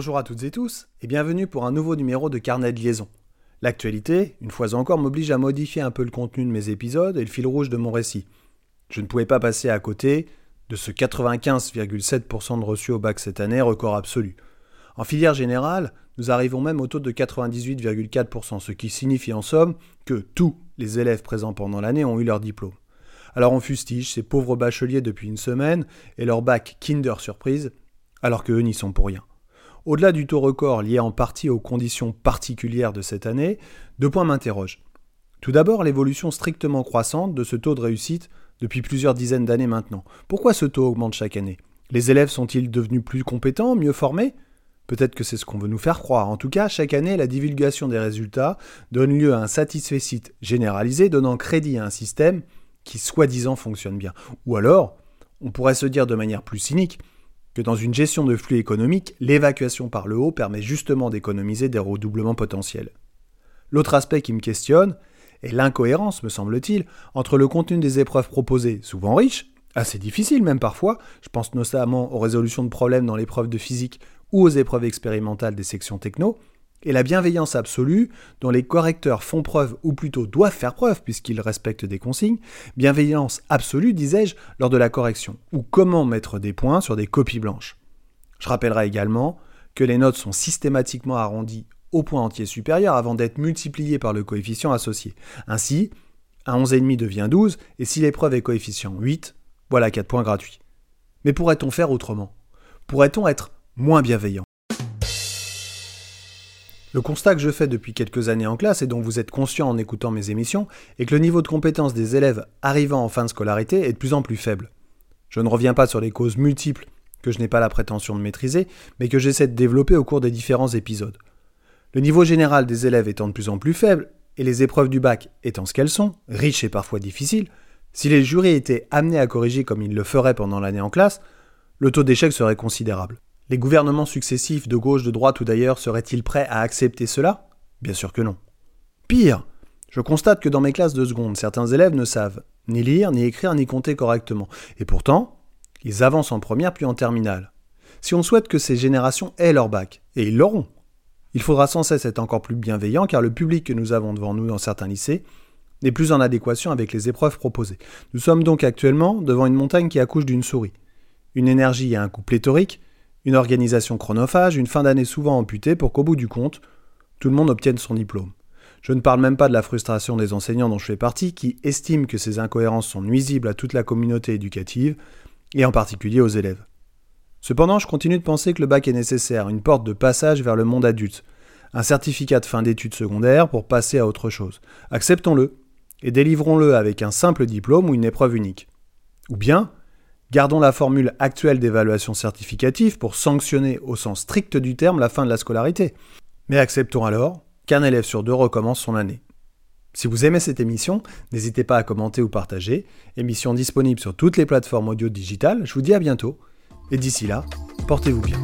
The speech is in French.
Bonjour à toutes et tous et bienvenue pour un nouveau numéro de Carnet de liaison. L'actualité, une fois encore, m'oblige à modifier un peu le contenu de mes épisodes et le fil rouge de mon récit. Je ne pouvais pas passer à côté de ce 95,7% de reçus au bac cette année, record absolu. En filière générale, nous arrivons même au taux de 98,4%, ce qui signifie en somme que tous les élèves présents pendant l'année ont eu leur diplôme. Alors on fustige ces pauvres bacheliers depuis une semaine et leur bac Kinder Surprise, alors qu'eux n'y sont pour rien. Au-delà du taux record lié en partie aux conditions particulières de cette année, deux points m'interrogent. Tout d'abord, l'évolution strictement croissante de ce taux de réussite depuis plusieurs dizaines d'années maintenant. Pourquoi ce taux augmente chaque année? Les élèves sont-ils devenus plus compétents, mieux formés? Peut-être que c'est ce qu'on veut nous faire croire. En tout cas, chaque année, la divulgation des résultats donne lieu à un satisfait généralisé, donnant crédit à un système qui soi-disant fonctionne bien. Ou alors, on pourrait se dire de manière plus cynique que dans une gestion de flux économique, l'évacuation par le haut permet justement d'économiser des redoublements potentiels. L'autre aspect qui me questionne est l'incohérence, me semble-t-il, entre le contenu des épreuves proposées, souvent riches, assez difficiles même parfois, je pense notamment aux résolutions de problèmes dans l'épreuve de physique ou aux épreuves expérimentales des sections techno, et la bienveillance absolue dont les correcteurs font preuve, ou plutôt doivent faire preuve puisqu'ils respectent des consignes, bienveillance absolue, disais-je, lors de la correction, ou comment mettre des points sur des copies blanches. Je rappellerai également que les notes sont systématiquement arrondies au point entier supérieur avant d'être multipliées par le coefficient associé. Ainsi, un 11,5 devient 12, et si l'épreuve est coefficient 8, voilà 4 points gratuits. Mais pourrait-on faire autrement? Pourrait-on être moins bienveillant? Le constat que je fais depuis quelques années en classe et dont vous êtes conscient en écoutant mes émissions est que le niveau de compétence des élèves arrivant en fin de scolarité est de plus en plus faible. Je ne reviens pas sur les causes multiples que je n'ai pas la prétention de maîtriser, mais que j'essaie de développer au cours des différents épisodes. Le niveau général des élèves étant de plus en plus faible, et les épreuves du bac étant ce qu'elles sont, riches et parfois difficiles, si les jurys étaient amenés à corriger comme ils le feraient pendant l'année en classe, le taux d'échec serait considérable. Les gouvernements successifs de gauche, de droite ou d'ailleurs seraient-ils prêts à accepter cela? Bien sûr que non. Pire, je constate que dans mes classes de seconde, certains élèves ne savent ni lire, ni écrire, ni compter correctement. Et pourtant, ils avancent en première puis en terminale. Si on souhaite que ces générations aient leur bac, et ils l'auront, il faudra sans cesse être encore plus bienveillant car le public que nous avons devant nous dans certains lycées n'est plus en adéquation avec les épreuves proposées. Nous sommes donc actuellement devant une montagne qui accouche d'une souris. Une énergie et un coût pléthorique une organisation chronophage, une fin d'année souvent amputée pour qu'au bout du compte, tout le monde obtienne son diplôme. Je ne parle même pas de la frustration des enseignants dont je fais partie, qui estiment que ces incohérences sont nuisibles à toute la communauté éducative, et en particulier aux élèves. Cependant, je continue de penser que le bac est nécessaire, une porte de passage vers le monde adulte, un certificat de fin d'études secondaires pour passer à autre chose. Acceptons-le, et délivrons-le avec un simple diplôme ou une épreuve unique. Ou bien, Gardons la formule actuelle d'évaluation certificative pour sanctionner au sens strict du terme la fin de la scolarité. Mais acceptons alors qu'un élève sur deux recommence son année. Si vous aimez cette émission, n'hésitez pas à commenter ou partager. Émission disponible sur toutes les plateformes audio digitales. Je vous dis à bientôt. Et d'ici là, portez-vous bien.